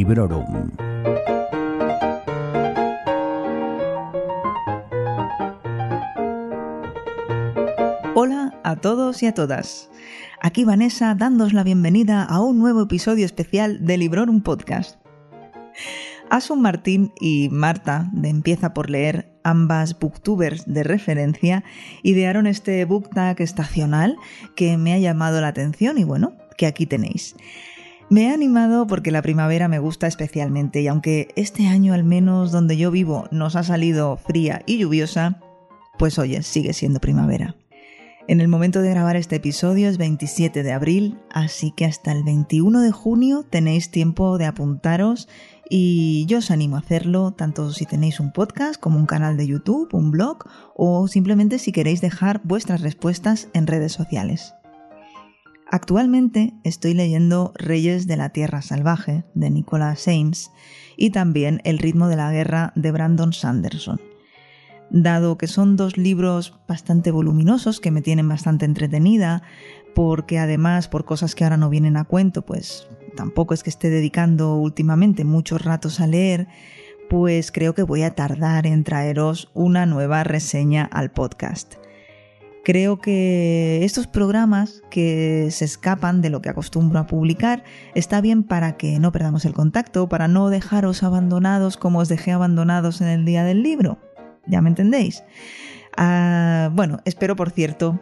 Librorum. Hola a todos y a todas. Aquí Vanessa dándos la bienvenida a un nuevo episodio especial de Librorum Podcast. Asun Martín y Marta, de Empieza por leer, ambas booktubers de referencia, idearon este book tag estacional que me ha llamado la atención y bueno, que aquí tenéis. Me he animado porque la primavera me gusta especialmente y aunque este año al menos donde yo vivo nos ha salido fría y lluviosa, pues oye, sigue siendo primavera. En el momento de grabar este episodio es 27 de abril, así que hasta el 21 de junio tenéis tiempo de apuntaros y yo os animo a hacerlo tanto si tenéis un podcast como un canal de YouTube, un blog o simplemente si queréis dejar vuestras respuestas en redes sociales. Actualmente estoy leyendo Reyes de la Tierra Salvaje de Nicolas Ames y también El ritmo de la guerra de Brandon Sanderson. Dado que son dos libros bastante voluminosos que me tienen bastante entretenida, porque además por cosas que ahora no vienen a cuento, pues tampoco es que esté dedicando últimamente muchos ratos a leer, pues creo que voy a tardar en traeros una nueva reseña al podcast. Creo que estos programas que se escapan de lo que acostumbro a publicar está bien para que no perdamos el contacto, para no dejaros abandonados como os dejé abandonados en el día del libro. ¿Ya me entendéis? Ah, bueno, espero por cierto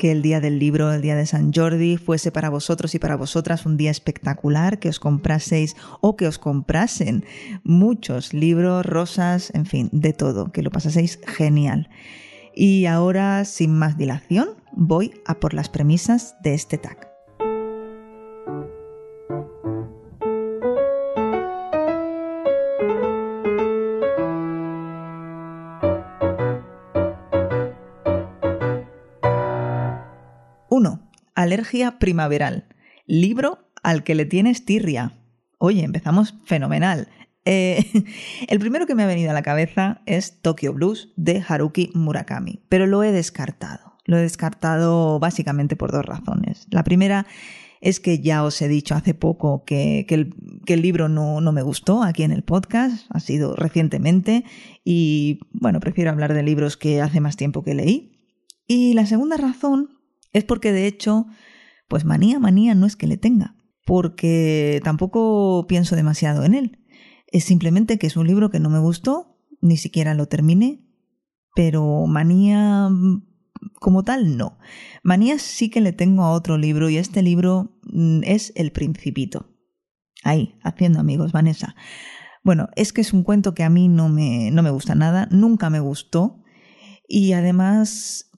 que el día del libro, el día de San Jordi, fuese para vosotros y para vosotras un día espectacular, que os compraseis o que os comprasen muchos libros, rosas, en fin, de todo, que lo pasaseis genial. Y ahora, sin más dilación, voy a por las premisas de este tag. Alergia primaveral. Libro al que le tienes tirria. Oye, empezamos fenomenal. Eh, el primero que me ha venido a la cabeza es Tokyo Blues de Haruki Murakami, pero lo he descartado. Lo he descartado básicamente por dos razones. La primera es que ya os he dicho hace poco que, el, libro no, no, me gustó aquí en el podcast, ha sido recientemente, y bueno, prefiero hablar de libros que hace más tiempo que leí. Y la segunda razón es porque de hecho, pues manía, manía no es que le tenga, porque tampoco pienso demasiado en él. Es simplemente que es un libro que no me gustó, ni siquiera lo terminé, pero manía mm, como tal no. Manía sí que le tengo a otro libro y este libro mm, es El Principito. Ahí, haciendo amigos, Vanessa. Bueno, es que es un cuento que a mí no me, no me gusta nada, nunca me gustó y además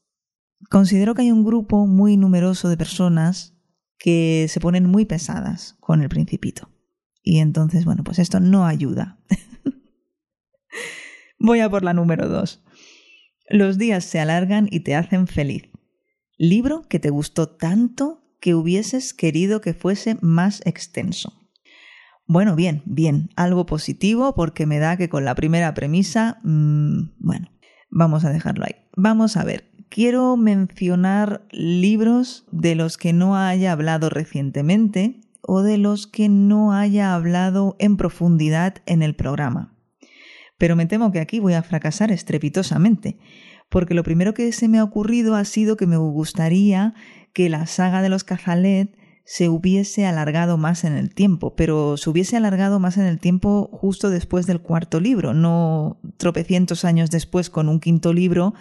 Considero que hay un grupo muy numeroso de personas que se ponen muy pesadas con el principito. Y entonces, bueno, pues esto no ayuda. Voy a por la número dos. Los días se alargan y te hacen feliz. Libro que te gustó tanto que hubieses querido que fuese más extenso. Bueno, bien, bien, algo positivo porque me da que con la primera premisa, mmm, bueno, vamos a dejarlo ahí. Vamos a ver, quiero mencionar libros de los que no haya hablado recientemente o de los que no haya hablado en profundidad en el programa. Pero me temo que aquí voy a fracasar estrepitosamente, porque lo primero que se me ha ocurrido ha sido que me gustaría que la saga de los Cazalet se hubiese alargado más en el tiempo, pero se hubiese alargado más en el tiempo justo después del cuarto libro, no tropecientos años después con un quinto libro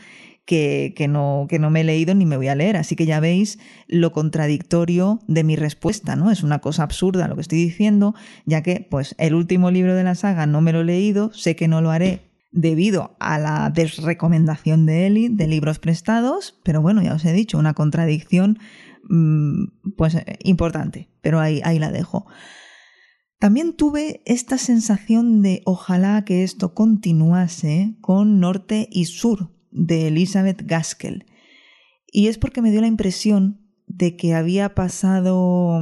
que, no, que no me he leído ni me voy a leer. Así que ya veis lo contradictorio de mi respuesta, ¿no? Es una cosa absurda lo que estoy diciendo, ya que pues el último libro de la saga no me lo he leído, sé que no lo haré debido a la desrecomendación de Eli de libros prestados, pero bueno, ya os he dicho, una contradicción mm, pues importante, pero ahí, ahí la dejo. También tuve esta sensación de ojalá que esto continuase con norte y sur, de Elizabeth Gaskell. Y es porque me dio la impresión de que había pasado.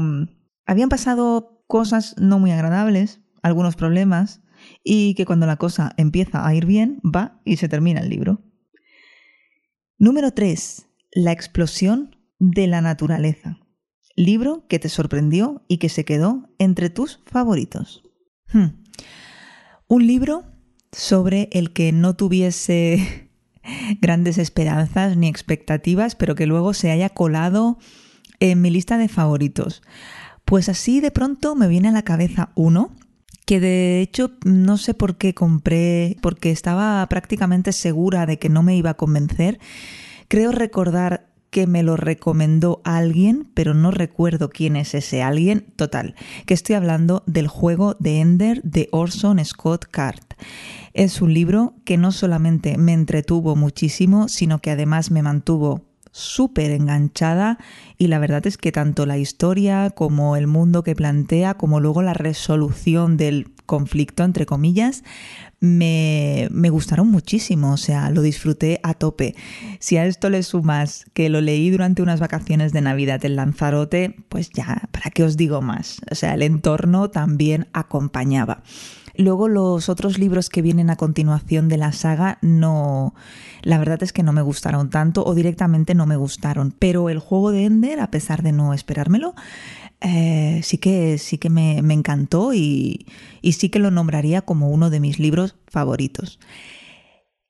habían pasado cosas no muy agradables, algunos problemas, y que cuando la cosa empieza a ir bien, va y se termina el libro. Número 3. La explosión de la naturaleza. Libro que te sorprendió y que se quedó entre tus favoritos. Hmm. Un libro sobre el que no tuviese grandes esperanzas ni expectativas, pero que luego se haya colado en mi lista de favoritos. Pues así de pronto me viene a la cabeza uno que de hecho no sé por qué compré, porque estaba prácticamente segura de que no me iba a convencer. Creo recordar que me lo recomendó alguien, pero no recuerdo quién es ese alguien. Total, que estoy hablando del juego de Ender de Orson Scott Card. Es un libro que no solamente me entretuvo muchísimo, sino que además me mantuvo súper enganchada y la verdad es que tanto la historia como el mundo que plantea, como luego la resolución del conflicto, entre comillas, me, me, gustaron muchísimo, o sea, lo disfruté a tope. Si a esto le sumas que lo leí durante unas vacaciones de Navidad en Lanzarote, pues ya, ¿para qué os digo más? O sea, el entorno también acompañaba. Luego los otros libros que vienen a continuación de la saga no, la verdad es que no me gustaron tanto o directamente no me gustaron. Pero el juego de Ender, a pesar de no esperármelo, eh, sí que, sí que me, me encantó y, y sí que lo nombraría como uno de mis libros favoritos.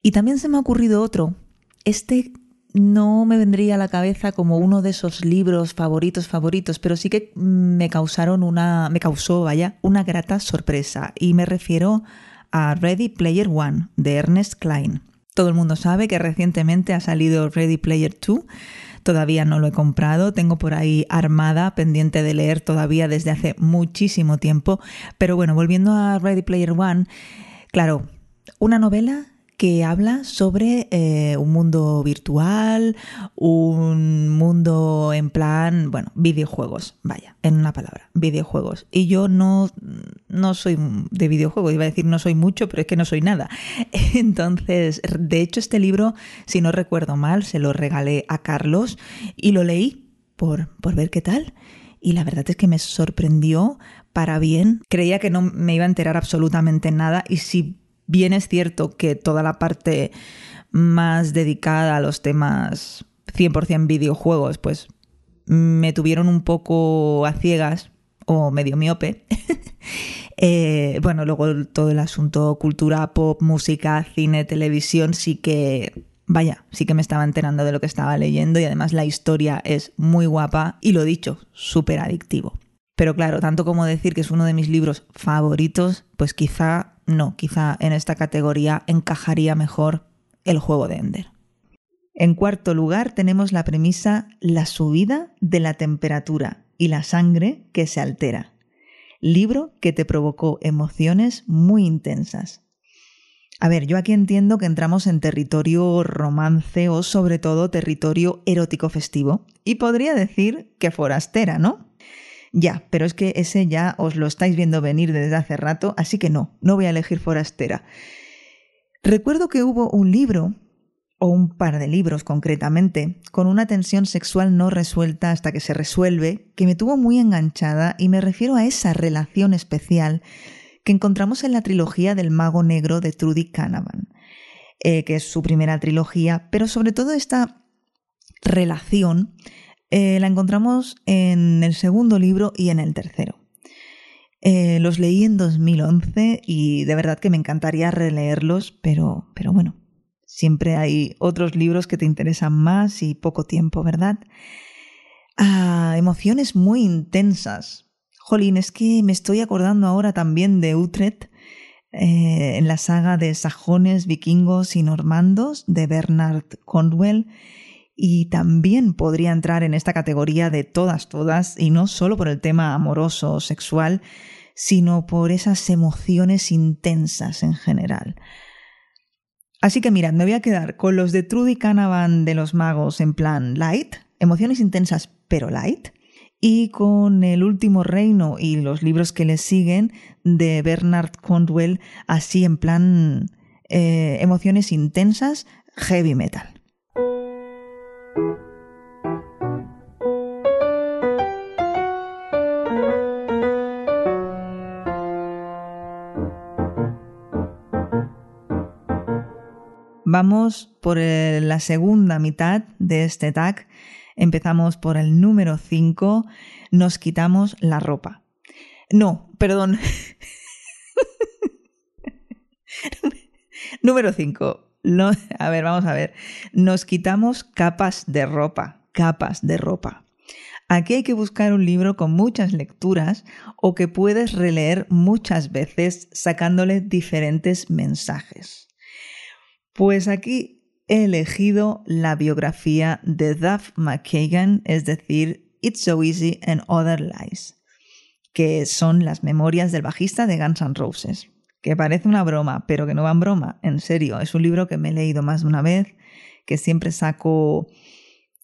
Y también se me ha ocurrido otro. Este no me vendría a la cabeza como uno de esos libros favoritos favoritos, pero sí que me causaron una me causó, vaya, una grata sorpresa y me refiero a Ready Player One de Ernest Klein. Todo el mundo sabe que recientemente ha salido Ready Player 2. Todavía no lo he comprado, tengo por ahí armada, pendiente de leer todavía desde hace muchísimo tiempo. Pero bueno, volviendo a Ready Player One, claro, una novela que habla sobre eh, un mundo virtual, un mundo en plan, bueno, videojuegos, vaya, en una palabra, videojuegos. Y yo no, no soy de videojuegos, iba a decir no soy mucho, pero es que no soy nada. Entonces, de hecho, este libro, si no recuerdo mal, se lo regalé a Carlos y lo leí por, por ver qué tal. Y la verdad es que me sorprendió para bien. Creía que no me iba a enterar absolutamente nada y si bien es cierto que toda la parte más dedicada a los temas 100% videojuegos, pues me tuvieron un poco a ciegas o medio miope. Eh, bueno, luego todo el asunto cultura pop, música, cine, televisión, sí que, vaya, sí que me estaba enterando de lo que estaba leyendo y además la historia es muy guapa y lo dicho, súper adictivo. Pero claro, tanto como decir que es uno de mis libros favoritos, pues quizá no, quizá en esta categoría encajaría mejor el juego de Ender. En cuarto lugar tenemos la premisa La subida de la temperatura y la sangre que se altera. Libro que te provocó emociones muy intensas. A ver, yo aquí entiendo que entramos en territorio romance o sobre todo territorio erótico festivo y podría decir que forastera, ¿no? Ya, pero es que ese ya os lo estáis viendo venir desde hace rato, así que no, no voy a elegir forastera. Recuerdo que hubo un libro, o un par de libros concretamente, con una tensión sexual no resuelta hasta que se resuelve, que me tuvo muy enganchada y me refiero a esa relación especial que encontramos en la trilogía del Mago Negro de Trudy Canavan, eh, que es su primera trilogía, pero sobre todo esta relación eh, la encontramos en el segundo libro y en el tercero. Eh, los leí en 2011 y de verdad que me encantaría releerlos, pero, pero bueno, siempre hay otros libros que te interesan más y poco tiempo, ¿verdad? Ah, emociones muy intensas. Jolín, es que me estoy acordando ahora también de Utrecht, eh, en la saga de sajones, vikingos y normandos de Bernard Cornwell y también podría entrar en esta categoría de todas, todas, y no solo por el tema amoroso o sexual, sino por esas emociones intensas en general. Así que mirad, me voy a quedar con los de Trudy Canavan de los magos en plan light, emociones intensas pero light, y con El último reino y los libros que le siguen de Bernard Condwell, así en plan eh, emociones intensas, heavy metal. Vamos por la segunda mitad de este tag. Empezamos por el número 5. Nos quitamos la ropa. No, perdón. Número 5. A ver, vamos a ver. Nos quitamos capas de ropa, capas de ropa. Aquí hay que buscar un libro con muchas lecturas o que puedes releer muchas veces sacándole diferentes mensajes. Pues aquí he elegido la biografía de Duff McKagan, es decir, It's So Easy and Other Lies, que son las memorias del bajista de Guns N' Roses, que parece una broma, pero que no va en broma, en serio, es un libro que me he leído más de una vez, que siempre saco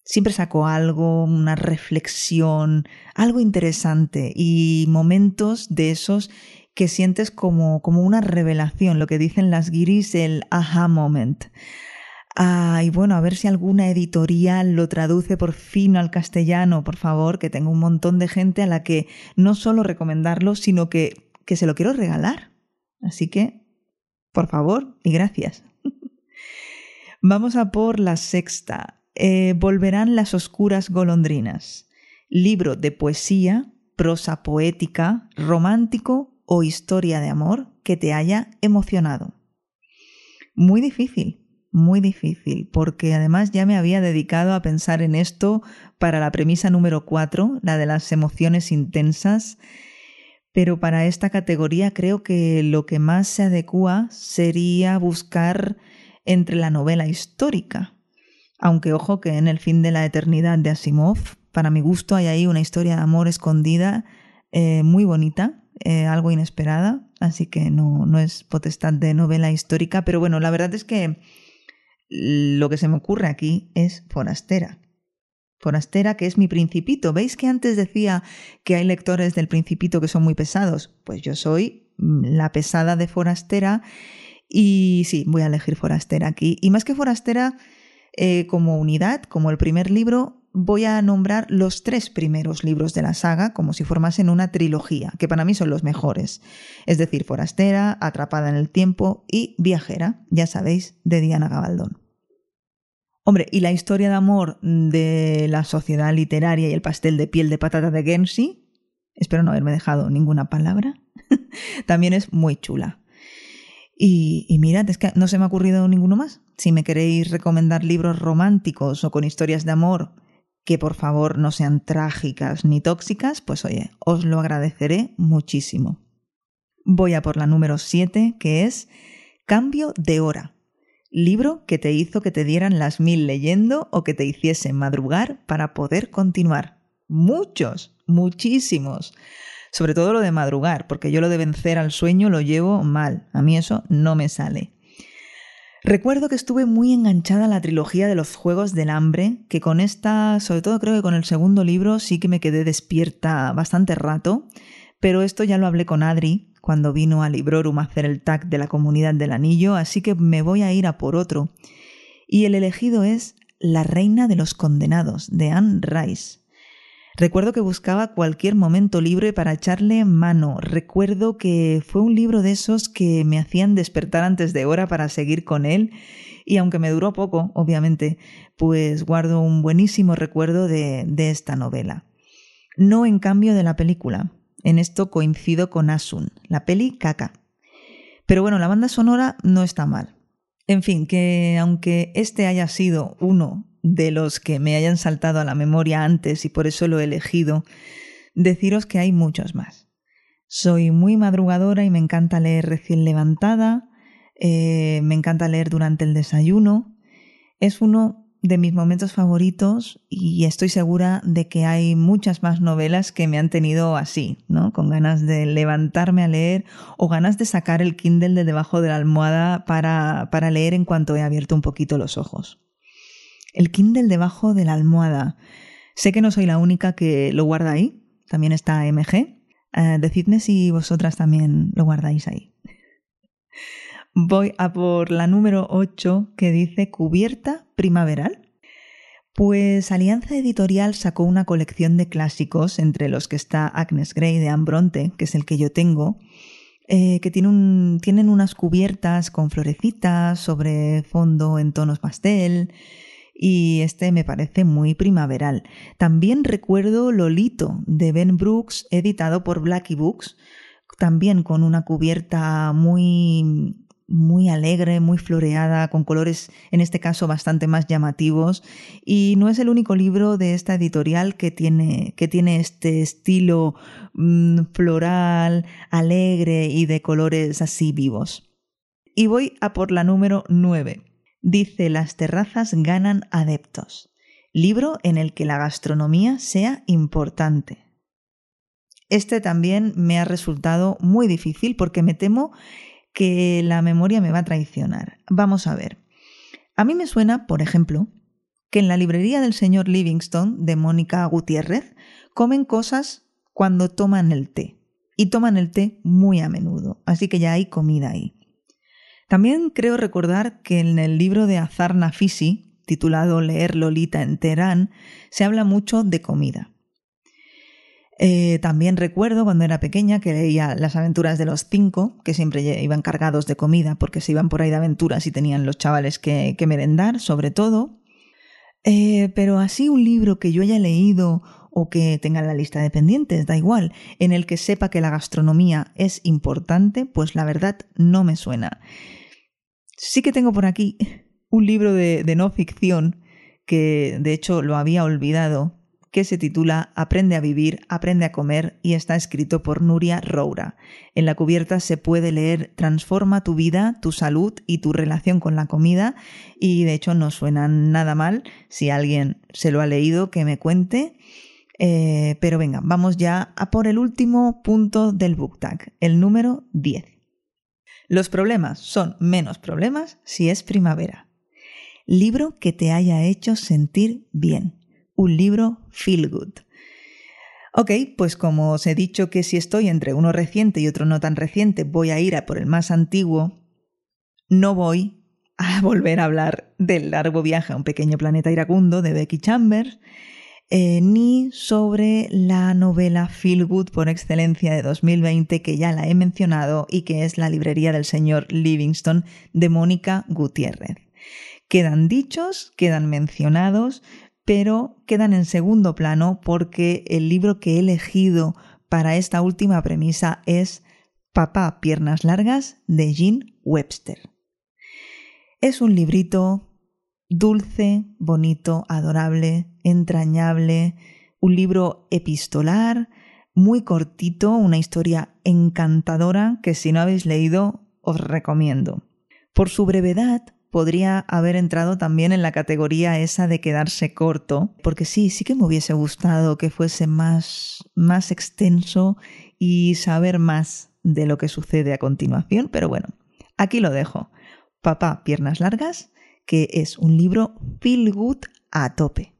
siempre saco algo, una reflexión, algo interesante y momentos de esos que sientes como, como una revelación, lo que dicen las guiris, el aha moment. Ah, y bueno, a ver si alguna editorial lo traduce por fin al castellano, por favor, que tengo un montón de gente a la que no solo recomendarlo, sino que, que se lo quiero regalar. Así que, por favor y gracias. Vamos a por la sexta. Eh, volverán las oscuras golondrinas. Libro de poesía, prosa poética, romántico o historia de amor que te haya emocionado. Muy difícil, muy difícil, porque además ya me había dedicado a pensar en esto para la premisa número 4, la de las emociones intensas, pero para esta categoría creo que lo que más se adecua sería buscar entre la novela histórica, aunque ojo que en el fin de la eternidad de Asimov, para mi gusto hay ahí una historia de amor escondida eh, muy bonita, eh, algo inesperada, así que no, no es potestad de novela histórica, pero bueno, la verdad es que lo que se me ocurre aquí es Forastera. Forastera, que es mi principito. ¿Veis que antes decía que hay lectores del principito que son muy pesados? Pues yo soy mm, la pesada de Forastera y sí, voy a elegir Forastera aquí. Y más que Forastera, eh, como unidad, como el primer libro, voy a nombrar los tres primeros libros de la saga como si formasen una trilogía, que para mí son los mejores. Es decir, Forastera, Atrapada en el Tiempo y Viajera, ya sabéis, de Diana Gabaldón. Hombre, y la historia de amor de la sociedad literaria y el pastel de piel de patata de Gensi, espero no haberme dejado ninguna palabra, también es muy chula. Y, y mirad, es que no se me ha ocurrido ninguno más. Si me queréis recomendar libros románticos o con historias de amor que por favor no sean trágicas ni tóxicas, pues oye, os lo agradeceré muchísimo. Voy a por la número 7, que es Cambio de hora. Libro que te hizo que te dieran las mil leyendo o que te hiciese madrugar para poder continuar. Muchos, muchísimos. Sobre todo lo de madrugar, porque yo lo de vencer al sueño lo llevo mal. A mí eso no me sale. Recuerdo que estuve muy enganchada a la trilogía de los Juegos del Hambre, que con esta, sobre todo creo que con el segundo libro, sí que me quedé despierta bastante rato, pero esto ya lo hablé con Adri cuando vino a Librorum a hacer el tag de la comunidad del anillo, así que me voy a ir a por otro. Y el elegido es La Reina de los Condenados, de Anne Rice. Recuerdo que buscaba cualquier momento libre para echarle mano. Recuerdo que fue un libro de esos que me hacían despertar antes de hora para seguir con él y aunque me duró poco, obviamente, pues guardo un buenísimo recuerdo de, de esta novela. No en cambio de la película. En esto coincido con Asun, la peli caca. Pero bueno, la banda sonora no está mal. En fin, que aunque este haya sido uno de los que me hayan saltado a la memoria antes y por eso lo he elegido, deciros que hay muchos más. Soy muy madrugadora y me encanta leer recién levantada, eh, me encanta leer durante el desayuno. Es uno de mis momentos favoritos y estoy segura de que hay muchas más novelas que me han tenido así, ¿no? Con ganas de levantarme a leer o ganas de sacar el Kindle de debajo de la almohada para, para leer en cuanto he abierto un poquito los ojos el Kindle debajo de la almohada. Sé que no soy la única que lo guarda ahí, también está MG. Eh, decidme si vosotras también lo guardáis ahí. Voy a por la número 8 que dice cubierta primaveral. Pues Alianza Editorial sacó una colección de clásicos, entre los que está Agnes Grey de Ambronte, que es el que yo tengo, eh, que tiene tienen unas cubiertas con florecitas sobre fondo en tonos pastel, y este me parece muy primaveral. También recuerdo Lolito de Ben Brooks, editado por Blackie Books, también con una cubierta muy muy alegre, muy floreada, con colores en este caso bastante más llamativos. Y no es el único libro de esta editorial que tiene, que tiene este estilo mm, floral, alegre y de colores así vivos. Y voy a por la número 9. Dice Las terrazas ganan adeptos. Libro en el que la gastronomía sea importante. Este también me ha resultado muy difícil porque me temo que la memoria me va a traicionar. Vamos a ver. A mí me suena, por ejemplo, que en la librería del señor Livingstone de Mónica Gutiérrez comen cosas cuando toman el té. Y toman el té muy a menudo, así que ya hay comida ahí. También creo recordar que en el libro de Azar Nafisi, titulado Leer Lolita en Teherán, se habla mucho de comida. Eh, también recuerdo cuando era pequeña que leía Las aventuras de los cinco, que siempre iban cargados de comida porque se iban por ahí de aventuras y tenían los chavales que, merendar, sobre todo. Eh, pero así un libro que yo haya leído o que tenga en la lista de pendientes, da igual, en el que sepa que la gastronomía es importante, pues la verdad no me suena. Sí que tengo por aquí un libro de no ficción que de hecho lo había olvidado, que se titula Aprende a vivir, aprende a comer y está escrito por Nuria Roura. En la cubierta se puede leer Transforma tu vida, tu salud y tu relación con la comida y de hecho no suena nada mal. Si alguien se lo ha leído, que me cuente. Eh, pero venga, vamos ya a por el último punto del book tag, el número 10. Los problemas son menos problemas si es primavera. Libro que te haya hecho sentir bien un libro feel good. Ok, pues como os he dicho que si estoy entre uno reciente y otro no tan reciente, voy a ir a por el más antiguo, no voy a volver a hablar del largo viaje a un pequeño planeta iracundo de Becky Chambers, eh, ni sobre la novela Feel Good por excelencia de 2020 que ya la he mencionado y que es La librería del señor Livingstone de Mónica Gutiérrez. Quedan dichos, quedan mencionados, pero quedan en segundo plano porque el libro que he elegido para esta última premisa es Papá Piernas Largas de Jean Webster. Es un librito dulce, bonito, adorable, entrañable, un libro epistolar, muy cortito, una historia encantadora que si no habéis leído os recomiendo. Por su brevedad, podría haber entrado también en la categoría esa de quedarse corto, porque sí, sí que me hubiese gustado que fuese más, más extenso y saber más de lo que sucede a continuación, pero bueno, aquí lo dejo. Papá, piernas largas, que es un libro feel good a tope.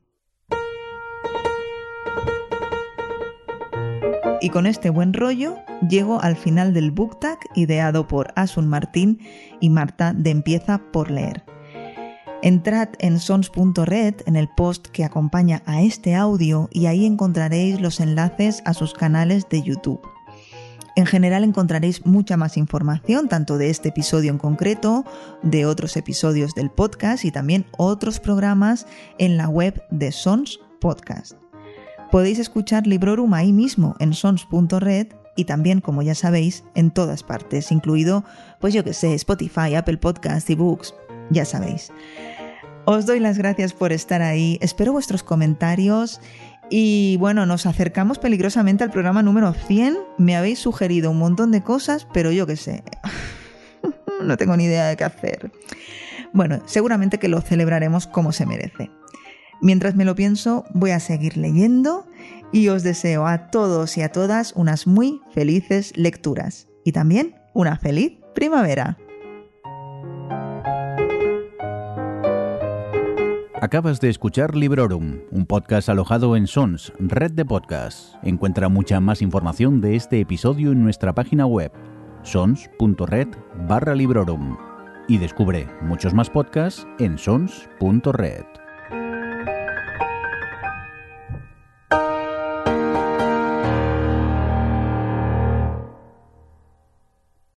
Y con este buen rollo llego al final del book tag ideado por Asun Martín y Marta de Empieza por leer. Entrad en sons.red en el post que acompaña a este audio y ahí encontraréis los enlaces a sus canales de YouTube. En general encontraréis mucha más información, tanto de este episodio en concreto, de otros episodios del podcast y también otros programas en la web de Sons Podcast. Podéis escuchar Librorum ahí mismo en sons.red y también, como ya sabéis, en todas partes, incluido, pues yo que sé, Spotify, Apple Podcasts, ebooks, ya sabéis. Os doy las gracias por estar ahí, espero vuestros comentarios y bueno, nos acercamos peligrosamente al programa número 100. Me habéis sugerido un montón de cosas, pero yo qué sé, no tengo ni idea de qué hacer. Bueno, seguramente que lo celebraremos como se merece. Mientras me lo pienso, voy a seguir leyendo y os deseo a todos y a todas unas muy felices lecturas y también una feliz primavera. Acabas de escuchar Librorum, un podcast alojado en Sons, red de podcasts. Encuentra mucha más información de este episodio en nuestra página web, sons.red barra Librorum. Y descubre muchos más podcasts en sons.red.